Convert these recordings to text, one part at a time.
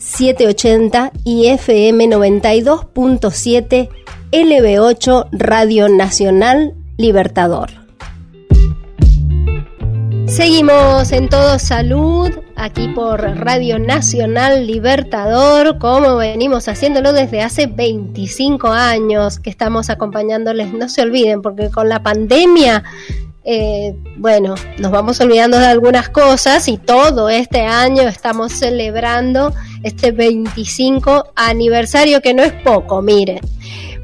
780 y FM 92.7 LB8 Radio Nacional Libertador. Seguimos en Todo Salud, aquí por Radio Nacional Libertador, como venimos haciéndolo desde hace 25 años que estamos acompañándoles. No se olviden, porque con la pandemia eh, bueno, nos vamos olvidando de algunas cosas y todo este año estamos celebrando este 25 aniversario que no es poco, miren.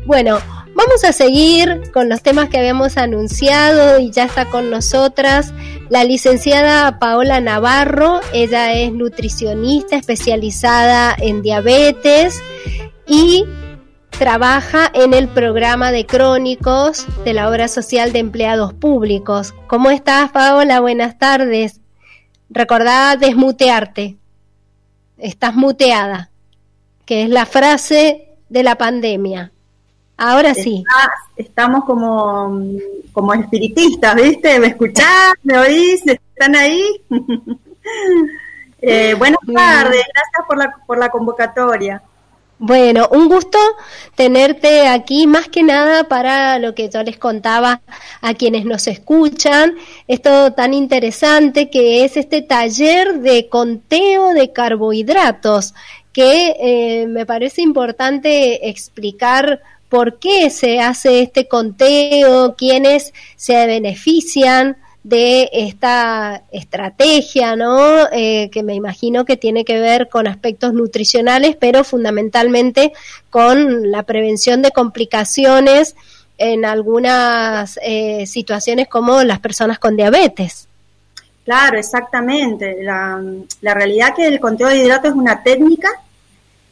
Bueno, vamos a seguir con los temas que habíamos anunciado y ya está con nosotras la licenciada Paola Navarro. Ella es nutricionista especializada en diabetes y trabaja en el programa de crónicos de la obra social de empleados públicos. ¿Cómo estás, Paola? Buenas tardes. Recordá desmutearte. Estás muteada, que es la frase de la pandemia. Ahora sí. estamos como, como espiritistas, ¿viste? ¿Me escuchás? ¿Me oís? ¿Están ahí? eh, buenas tardes, gracias por la, por la convocatoria. Bueno, un gusto tenerte aquí, más que nada para lo que yo les contaba a quienes nos escuchan, esto tan interesante que es este taller de conteo de carbohidratos, que eh, me parece importante explicar por qué se hace este conteo, quiénes se benefician, de esta estrategia, ¿no? Eh, que me imagino que tiene que ver con aspectos nutricionales, pero fundamentalmente con la prevención de complicaciones en algunas eh, situaciones como las personas con diabetes. Claro, exactamente. La, la realidad que el conteo de hidratos es una técnica,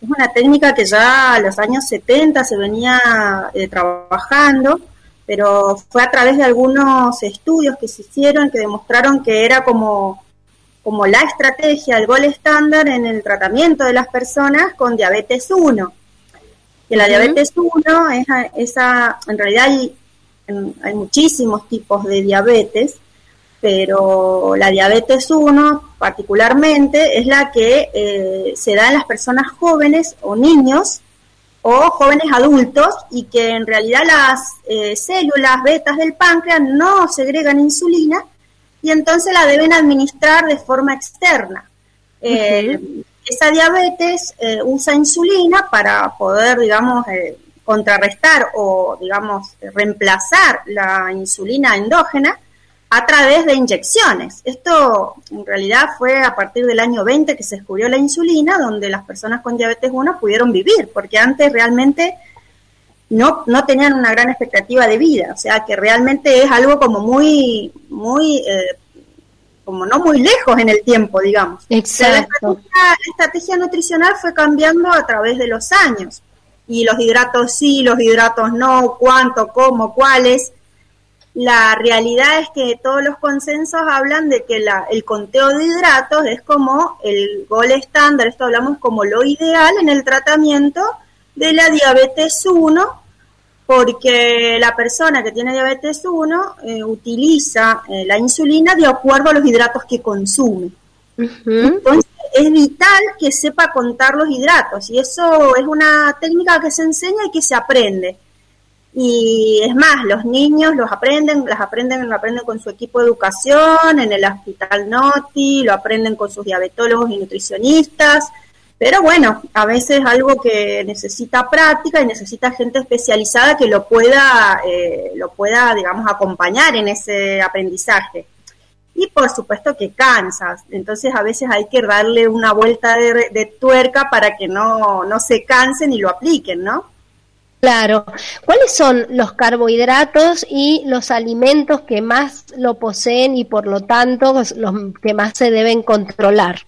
es una técnica que ya a los años 70 se venía eh, trabajando pero fue a través de algunos estudios que se hicieron que demostraron que era como, como la estrategia, el gol estándar en el tratamiento de las personas con diabetes 1. Que la diabetes 1 es esa, en realidad hay, hay muchísimos tipos de diabetes, pero la diabetes 1 particularmente es la que eh, se da en las personas jóvenes o niños o jóvenes adultos y que en realidad las eh, células betas del páncreas no segregan insulina y entonces la deben administrar de forma externa. Eh, esa diabetes eh, usa insulina para poder, digamos, contrarrestar o, digamos, reemplazar la insulina endógena a través de inyecciones. Esto en realidad fue a partir del año 20 que se descubrió la insulina, donde las personas con diabetes 1 pudieron vivir, porque antes realmente no, no tenían una gran expectativa de vida, o sea que realmente es algo como muy, muy, eh, como no muy lejos en el tiempo, digamos. Exacto. la estrategia nutricional fue cambiando a través de los años, y los hidratos sí, los hidratos no, cuánto, cómo, cuáles, la realidad es que todos los consensos hablan de que la, el conteo de hidratos es como el gol estándar, esto hablamos como lo ideal en el tratamiento de la diabetes 1, porque la persona que tiene diabetes 1 eh, utiliza eh, la insulina de acuerdo a los hidratos que consume. Entonces es vital que sepa contar los hidratos y eso es una técnica que se enseña y que se aprende. Y es más, los niños los aprenden, las aprenden, lo aprenden con su equipo de educación, en el hospital NOTI, lo aprenden con sus diabetólogos y nutricionistas, pero bueno, a veces algo que necesita práctica y necesita gente especializada que lo pueda, eh, lo pueda, digamos, acompañar en ese aprendizaje. Y por supuesto que cansas, entonces a veces hay que darle una vuelta de, de tuerca para que no, no se cansen y lo apliquen, ¿no? Claro. ¿Cuáles son los carbohidratos y los alimentos que más lo poseen y por lo tanto los que más se deben controlar?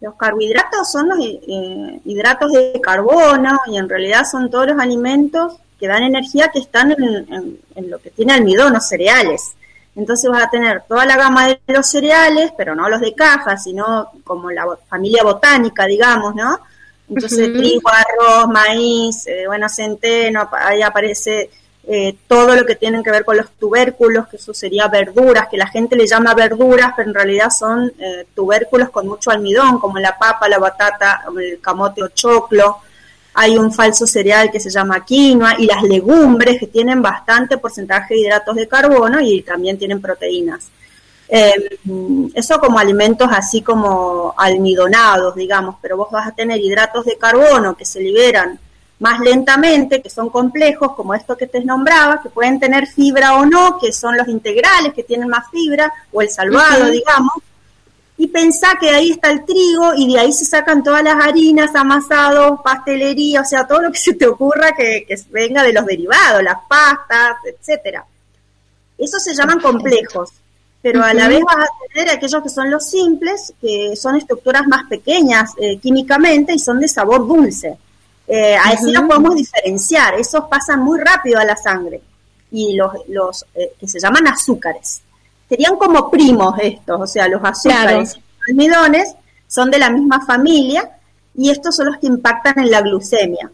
Los carbohidratos son los eh, hidratos de carbono y en realidad son todos los alimentos que dan energía que están en, lo que tiene almidón o cereales. Entonces vas a tener toda la gama de los cereales, pero no los de caja, sino como la familia botánica, digamos, ¿no? Entonces trigo, arroz, maíz, eh, bueno, centeno, ahí aparece eh, todo lo que tienen que ver con los tubérculos, que eso sería verduras, que la gente le llama verduras, pero en realidad son eh, tubérculos con mucho almidón, como la papa, la batata, el camote o choclo. Hay un falso cereal que se llama quinoa y las legumbres que tienen bastante porcentaje de hidratos de carbono y también tienen proteínas. Eh, eso como alimentos así como almidonados, digamos, pero vos vas a tener hidratos de carbono que se liberan más lentamente, que son complejos, como esto que te nombraba, que pueden tener fibra o no, que son los integrales, que tienen más fibra, o el salvado, digamos, y pensá que ahí está el trigo y de ahí se sacan todas las harinas, amasados, pastelería, o sea, todo lo que se te ocurra que, que venga de los derivados, las pastas, etcétera. Esos se llaman complejos, pero a la vez vas a tener aquellos que son los simples, que son estructuras más pequeñas eh, químicamente y son de sabor dulce. Eh, así los podemos diferenciar, esos pasan muy rápido a la sangre y los, los eh, que se llaman azúcares. Serían como primos estos, o sea, los azúcares y los almidones son de la misma familia y estos son los que impactan en la glucemia.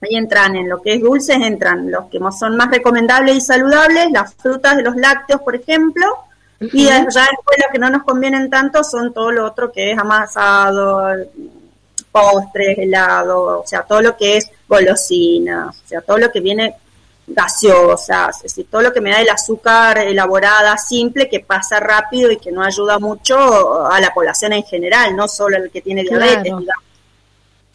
Ahí entran en lo que es dulces, entran los que son más recomendables y saludables, las frutas de los lácteos, por ejemplo, y ya después los que no nos convienen tanto son todo lo otro que es amasado, postres, helado, o sea, todo lo que es golosinas, o sea, todo lo que viene gaseosas, es decir, todo lo que me da el azúcar elaborada, simple, que pasa rápido y que no ayuda mucho a la población en general, no solo el que tiene diabetes, claro.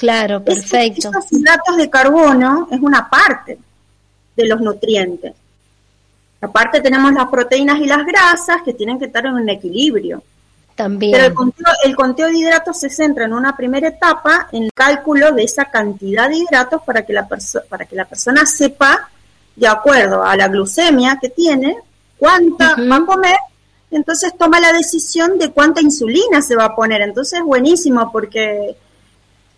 Claro, perfecto. Estos hidratos de carbono es una parte de los nutrientes. Aparte tenemos las proteínas y las grasas que tienen que estar en un equilibrio. También. Pero el conteo, de hidratos se centra en una primera etapa en el cálculo de esa cantidad de hidratos para que la, para que la persona sepa, de acuerdo a la glucemia que tiene, cuánta va a comer, entonces toma la decisión de cuánta insulina se va a poner. Entonces es buenísimo porque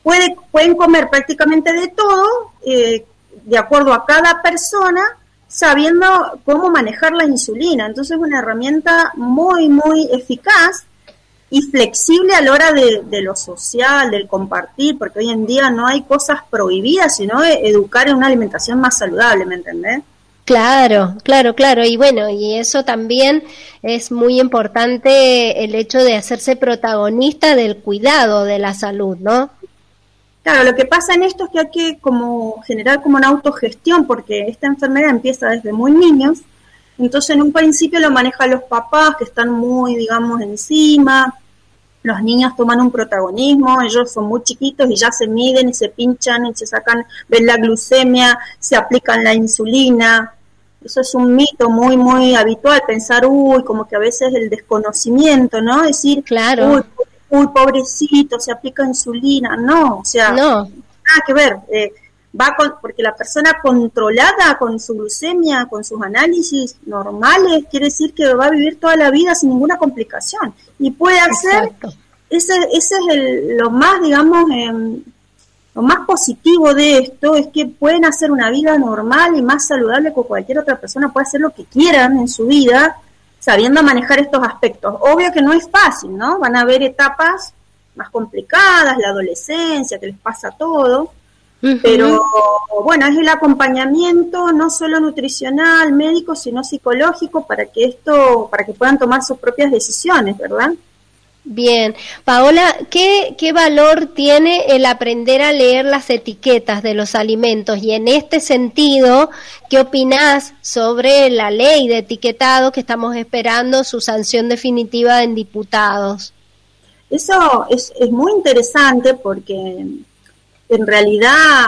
puede, pueden comer prácticamente de todo, eh, de acuerdo a cada persona, sabiendo cómo manejar la insulina. Entonces es una herramienta muy, muy eficaz y flexible a la hora de, lo social, del compartir, porque hoy en día no hay cosas prohibidas, sino educar en una alimentación más saludable, ¿me entendés? Claro, claro, claro. Y bueno, y eso también es muy importante el hecho de hacerse protagonista del cuidado de la salud, ¿no? Claro, lo que pasa en esto es que hay que como generar como una autogestión, porque esta enfermedad empieza desde muy niños, entonces en un principio lo manejan los papás que están muy, digamos, encima, los niños toman un protagonismo, ellos son muy chiquitos y ya se miden y se pinchan y se sacan, ven la glucemia, se aplican la insulina. Eso es un mito muy, muy habitual, pensar, uy, como que a veces el desconocimiento, ¿no? Decir, claro. uy, pobrecito, se aplica insulina. No, o sea, no. nada que ver. Eh, va con, porque la persona controlada con su glucemia, con sus análisis normales, quiere decir que va a vivir toda la vida sin ninguna complicación. Y puede hacer, ese, ese es el, lo más, digamos, em, lo más positivo de esto es que pueden hacer una vida normal y más saludable que cualquier otra persona, puede hacer lo que quieran en su vida, sabiendo manejar estos aspectos. Obvio que no es fácil, ¿no? Van a haber etapas más complicadas, la adolescencia, que les pasa todo, pero bueno, es el acompañamiento no solo nutricional, médico, sino psicológico para que esto, para que puedan tomar sus propias decisiones, ¿verdad? Bien, Paola, ¿qué, ¿qué valor tiene el aprender a leer las etiquetas de los alimentos? Y en este sentido, ¿qué opinás sobre la ley de etiquetado que estamos esperando su sanción definitiva en diputados? Eso es, es muy interesante porque en realidad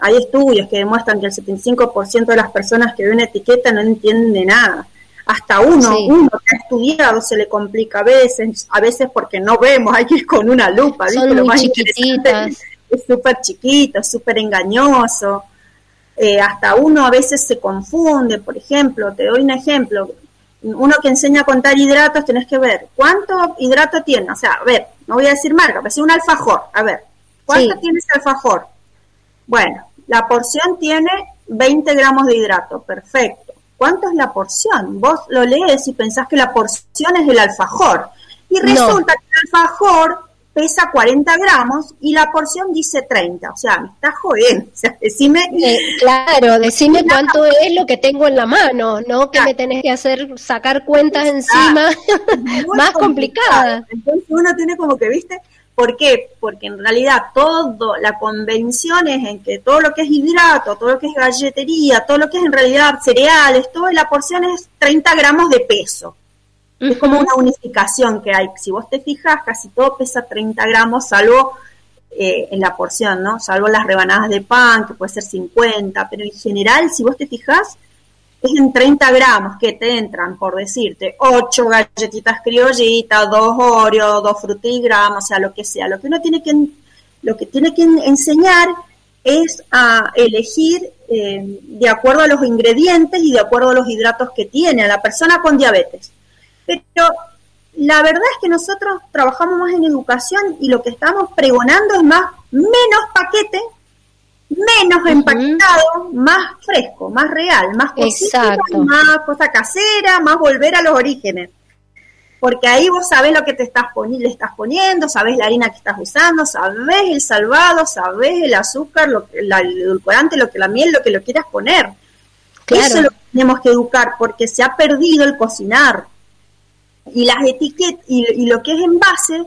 hay estudios que demuestran que el 75% de las personas que ven etiqueta no entienden de nada. Hasta uno, uno que ha estudiado se le complica a veces, a veces porque no vemos, hay que ir con una lupa, Son Lo más chiquititas. Es súper chiquito, súper engañoso. Eh, hasta uno a veces se confunde, por ejemplo, te doy un ejemplo, uno que enseña a contar hidratos, tenés que ver cuánto hidrato tiene, o sea, a ver, no voy a decir marca, pero es un alfajor. A ver, ¿cuánto tiene ese alfajor? Bueno, la porción tiene 20 gramos de hidrato, perfecto. ¿Cuánto es la porción? Vos lo lees y pensás que la porción es el alfajor. Y resulta que el alfajor pesa 40 gramos y la porción dice 30. O sea, me está jodiendo. O sea, decime. Eh, claro, decime cuánto es lo que tengo en la mano, ¿no? Que me tenés que hacer sacar cuentas encima más complicadas. Entonces uno tiene como que, ¿viste? ¿Por qué? Porque en realidad todo, la convención es en que todo lo que es hidrato, todo lo que es galletería, todo lo que es en realidad cereales, toda la porción es 30 gramos de peso. Es como una unificación que hay. Si vos te fijas, casi todo pesa 30 gramos, salvo eh, en la porción, ¿no? Salvo las rebanadas de pan, que puede ser 50, pero en general, si vos te fijas, en 30 gramos que te entran, por decirte, 8 galletitas criollitas, 2 Oreo, 2 frutigramos, o sea, lo que sea. Lo que uno tiene que, lo que, tiene que enseñar es a elegir eh, de acuerdo a los ingredientes y de acuerdo a los hidratos que tiene a la persona con diabetes. Pero la verdad es que nosotros trabajamos más en educación y lo que estamos pregonando es más, menos paquete menos empaquetado, más fresco, más real, más cosita, más cosa casera, más volver a los orígenes. Porque ahí vos sabés lo que te estás poniendo, le estás poniendo, sabés la harina que estás usando, sabés el salvado, sabés el azúcar, lo, el edulcorante, lo que la miel, lo que lo quieras poner. Eso es lo que tenemos que educar, porque se ha perdido el cocinar. Y las etiquetas, y, y lo que es envase,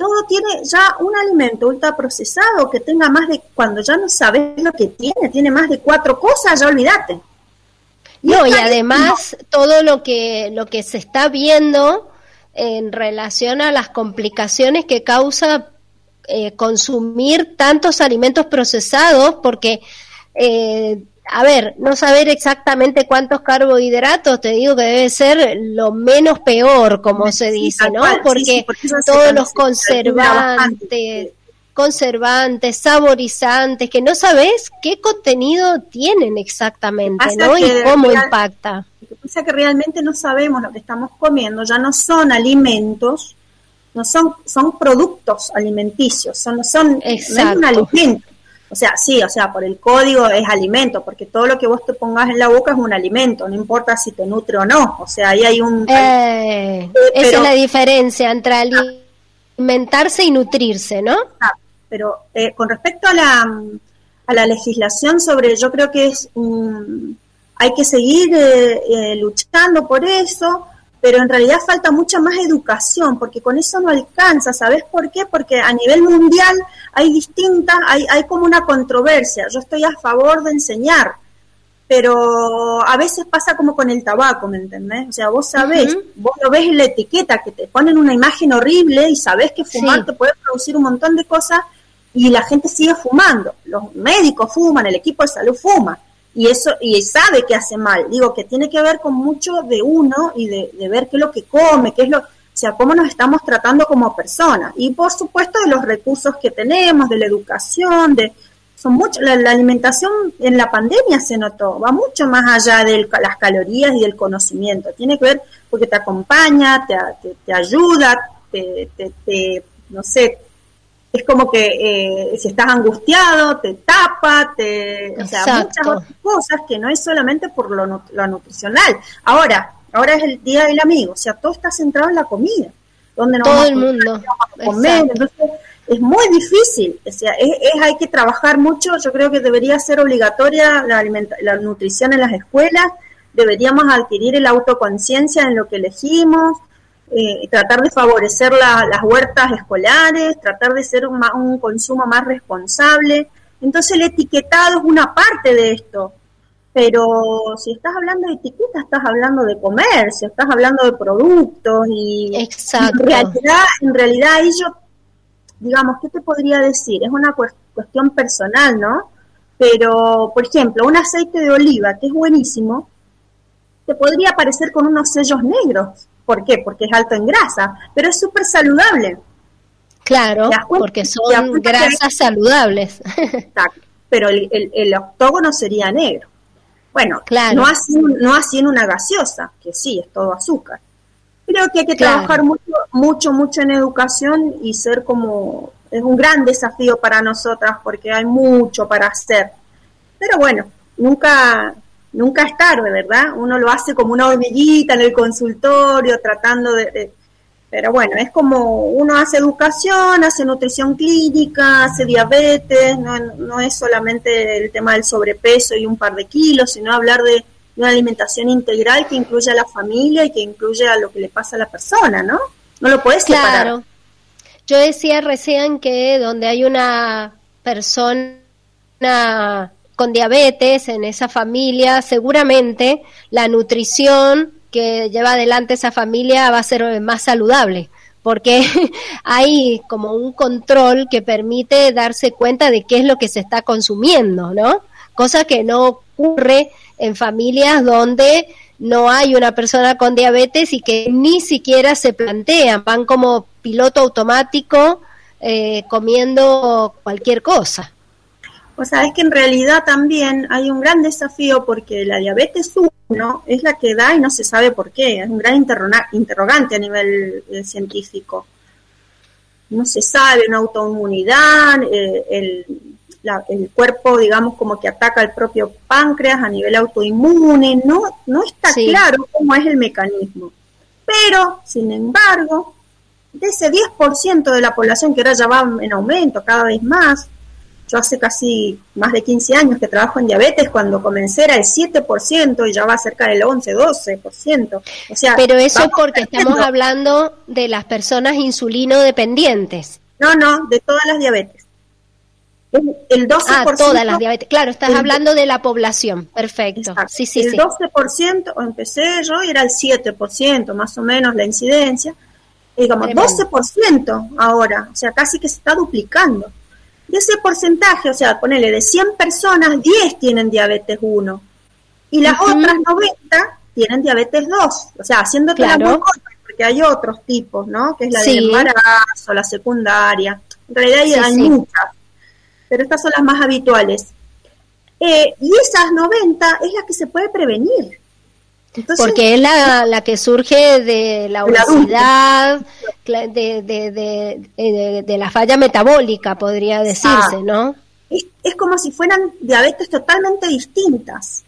todo tiene ya un alimento ultraprocesado que tenga más de, cuando ya no sabes lo que tiene, tiene más de cuatro cosas, ya olvídate. no, y además todo lo que, lo que se está viendo en relación a las complicaciones que causa eh, consumir tantos alimentos procesados, porque eh, a ver, no saber exactamente cuántos carbohidratos, te digo que debe ser lo menos peor, como se dice, ¿no? porque, todos los conservantes, conservantes, saborizantes, que no sabes qué contenido tienen exactamente, ¿no? Y cómo impacta. Lo que pasa es que realmente no sabemos lo que estamos comiendo, ya no son alimentos, no son, son productos alimenticios, son, son, no es un alimento o sea, sí, o sea, por el código es alimento, porque todo lo que vos te pongas en la boca es un alimento, no importa si te nutre o no. O sea, ahí hay un... Eh, esa es la diferencia entre alimentarse y nutrirse, ¿no? Ah, pero eh, con respecto a la, a la legislación sobre, yo creo que es hay que seguir eh, luchando por eso pero en realidad falta mucha más educación, porque con eso no alcanza, ¿sabes por qué? Porque a nivel mundial hay distintas, hay, hay como una controversia, yo estoy a favor de enseñar, pero a veces pasa como con el tabaco, ¿me entendés? O sea, vos sabés, vos lo ves en la etiqueta, que te ponen una imagen horrible y sabés que fumar te puede producir un montón de cosas y la gente sigue fumando, los médicos fuman, el equipo de salud fuma y eso y sabe que hace mal. Digo que tiene que ver con mucho de uno y de, ver qué es lo que come, qué es lo, o sea, cómo nos estamos tratando como personas. Y por supuesto de los recursos que tenemos, de la educación, de son mucho, la, alimentación en la pandemia se notó, va mucho más allá de las calorías y del conocimiento. Tiene que ver porque te acompaña, te, te, ayuda, te, te, no sé, es como que eh, si estás angustiado, te tapa, te, o sea, muchas otras cosas que no es solamente por lo, nutricional. Ahora, ahora es el día del amigo, o sea, todo está centrado en la comida, donde no todo el mundo. comer, entonces es muy difícil, o sea, es, hay que trabajar mucho, yo creo que debería ser obligatoria la, la nutrición en las escuelas, deberíamos adquirir el autoconciencia en lo que elegimos, eh, tratar de favorecer las huertas escolares, tratar de ser un, un, consumo más responsable. Entonces el etiquetado es una parte de esto, pero si estás hablando de etiqueta, estás hablando de comercio, estás hablando de productos y, Exacto. en realidad, en realidad ello, digamos, ¿qué te podría decir? Es una cuestión personal, ¿no? Pero, por ejemplo, un aceite de oliva, que es buenísimo, te podría aparecer con unos sellos negros ¿Por qué? Porque es alto en grasa, pero es súper saludable. Claro, porque son grasas saludables. Exacto, pero el, octógono sería negro. Bueno, no, así, no así en una gaseosa, que sí, es todo azúcar. Creo que hay que trabajar mucho, mucho, mucho en educación y ser como, es un gran desafío para nosotras porque hay mucho para hacer. Pero bueno, nunca, nunca es tarde, ¿verdad? Uno lo hace como una hormiguita en el consultorio, tratando de, pero bueno, es como uno hace educación, hace nutrición clínica, hace diabetes, no, no es solamente el tema del sobrepeso y un par de kilos, sino hablar de una alimentación integral que incluya a la familia y que incluya a lo que le pasa a la persona, ¿no? No lo puedes separar. Claro. Yo decía recién que donde hay una persona con diabetes en esa familia, seguramente la nutrición que lleva adelante esa familia va a ser más saludable, porque hay como un control que permite darse cuenta de qué es lo que se está consumiendo, ¿no? Cosa que no ocurre en familias donde no hay una persona con diabetes y que ni siquiera se plantean, van como piloto automático eh, comiendo cualquier cosa. O sea, es que en realidad también hay un gran desafío porque la diabetes 1 es la que da y no se sabe por qué. Es un gran interrogante a nivel eh, científico. No se sabe, una autoinmunidad, eh, el, el, cuerpo, digamos, como que ataca el propio páncreas a nivel autoinmune. No, no está claro cómo es el mecanismo. Pero, sin embargo, de ese 10% de la población que ahora ya va en aumento cada vez más, yo hace casi más de 15 años que trabajo en diabetes, cuando comencé era el 7% y ya va cerca del 11, 12%. O sea, Pero eso porque estamos hablando de las personas insulino dependientes. No, no, de todas las diabetes. El 12%. Ah, todas las diabetes. Claro, estás hablando de la población. Perfecto. Sí, sí, el 12%, empecé yo, y era el 7%, más o menos la incidencia. digamos, 12% ahora. O sea, casi que se está duplicando. De ese porcentaje, o sea, ponele de 100 personas, 10 tienen diabetes 1 y las otras 90 tienen diabetes 2, o sea, haciendo claro. porque hay otros tipos, ¿no? Que es la del embarazo, la secundaria, en realidad hay, muchas, pero estas son las más habituales. Eh, y esas 90 es la que se puede prevenir. Porque es la, la, que surge de la obesidad, de, de, de, la falla metabólica, podría decirse, ¿no? Es, como si fueran diabetes totalmente distintas.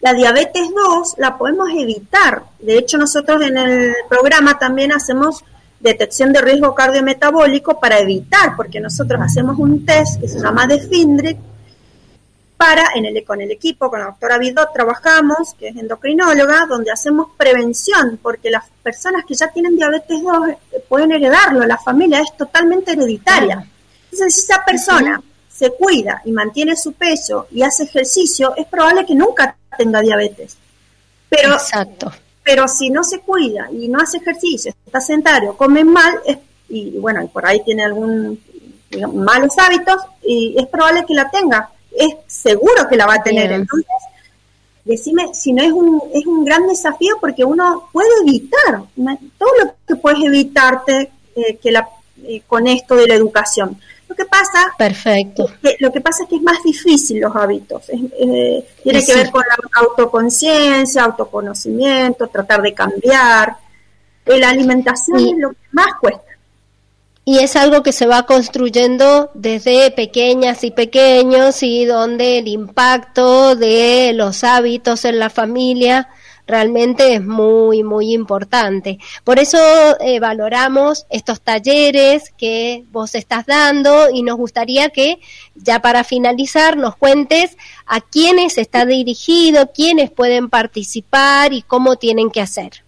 La diabetes 2 la podemos evitar. De hecho, nosotros en el programa también hacemos detección de riesgo cardiometabólico para evitar, porque nosotros hacemos un test que se llama DEFINDRIC, para, en el, con el equipo, con la doctora Vidot, trabajamos, que es endocrinóloga, donde hacemos prevención, porque las personas que ya tienen diabetes 2 eh, pueden heredarlo, la familia es totalmente hereditaria. Entonces, si esa persona se cuida y mantiene su peso y hace ejercicio, es probable que nunca tenga diabetes. Pero, Exacto. pero si no se cuida y no hace ejercicio, está sedentario, come mal, y bueno, por ahí tiene algún malos hábitos, y es probable que la tenga es seguro que la va a tener. Entonces, decime si no es un, es un gran desafío porque uno puede evitar todo lo que puedes evitarte eh, que la, eh, con esto de la educación. Lo que pasa, Perfecto. que, lo que pasa es que es más difícil los hábitos. Eh, tiene que ver con la autoconciencia, autoconocimiento, tratar de cambiar. La alimentación es lo que más cuesta y es algo que se va construyendo desde pequeñas y pequeños y donde el impacto de los hábitos en la familia realmente es muy, muy importante. Por eso eh, valoramos estos talleres que vos estás dando y nos gustaría que ya para finalizar nos cuentes a quiénes está dirigido, quiénes pueden participar y cómo tienen que hacer.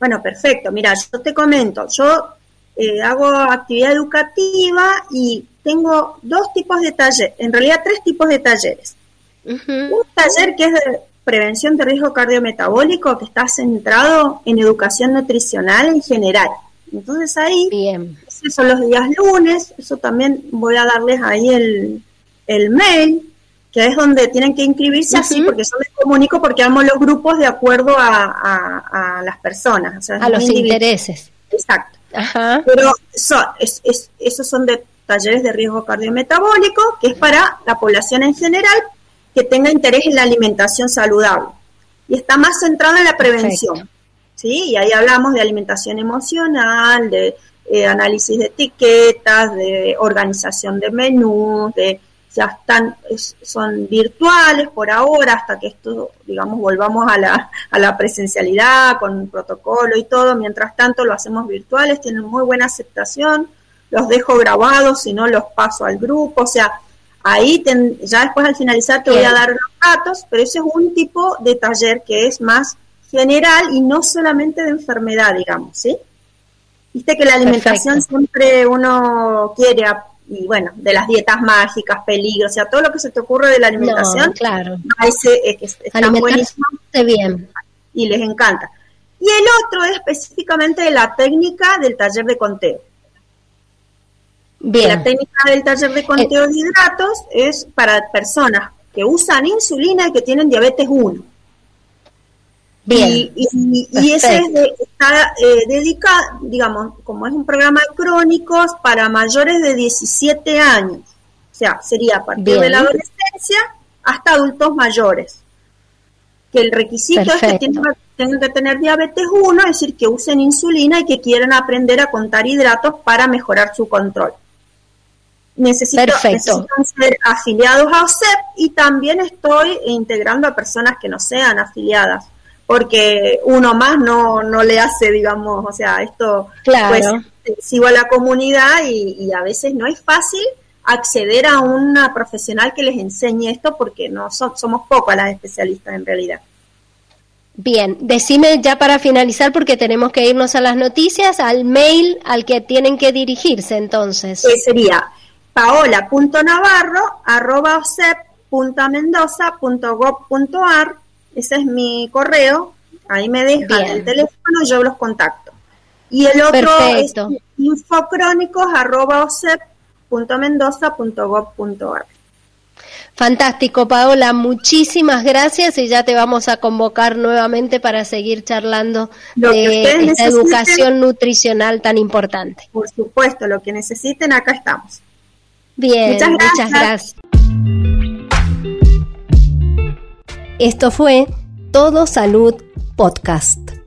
Bueno, perfecto. Mira, yo te comento, yo eh, hago actividad educativa y tengo dos tipos de talleres, en realidad tres tipos de talleres. Un taller que es de prevención de riesgo cardiometabólico que está centrado en educación nutricional en general. Entonces ahí, Bien. esos son los días lunes, eso también voy a darles ahí el, el mail, que es donde tienen que inscribirse así, porque yo les comunico porque amo los grupos de acuerdo a, a, las personas. a los intereses. Exacto. Pero esos son de talleres de riesgo cardiometabólico, que es para la población en general que tenga interés en la alimentación saludable. Y está más centrado en la prevención. ¿sí? Y ahí hablamos de alimentación emocional, de eh, análisis de etiquetas, de organización de menús, de ya están, son virtuales por ahora, hasta que esto, digamos, volvamos a la, a la presencialidad con protocolo y todo. Mientras tanto, lo hacemos virtuales, tienen muy buena aceptación, los dejo grabados, si no los paso al grupo, o sea, ahí ya después al finalizar te voy a dar los datos, pero ese es un tipo de taller que es más general y no solamente de enfermedad, digamos, ¿sí? Viste que la alimentación siempre uno quiere y bueno, de las dietas mágicas, peligros, o sea, todo lo que se te ocurre de la alimentación, claro. ese, es está buenísimo bien. y les encanta. Y el otro es específicamente la técnica del taller de conteo. Bien. La técnica del taller de conteo de hidratos es para personas que usan insulina y que tienen diabetes 1. Bien. Y, ese está eh, dedicado, digamos, como es un programa de crónicos para mayores de 17 años. O sea, sería a partir de la adolescencia hasta adultos mayores. Que el requisito es que tengan, que tener diabetes 1, es decir, que usen insulina y que quieran aprender a contar hidratos para mejorar su control. Necesito, necesitan ser afiliados a OSEP y también estoy integrando a personas que no sean afiliadas porque uno más no, no le hace, digamos, o sea, esto pues sigo a la comunidad y, a veces no es fácil acceder a una profesional que les enseñe esto porque no somos pocas las especialistas en realidad. Bien, decime ya para finalizar porque tenemos que irnos a las noticias, al mail al que tienen que dirigirse entonces. Que sería paola.navarro arroba ese es mi correo, ahí me dejan el teléfono, yo los contacto. Y el otro es infocrónicos.mendoza.gov.ar. Fantástico, Paola, muchísimas gracias y ya te vamos a convocar nuevamente para seguir charlando de esta educación nutricional tan importante. Por supuesto, lo que necesiten, acá estamos. Bien, Muchas gracias. Esto fue Todo Salud Podcast.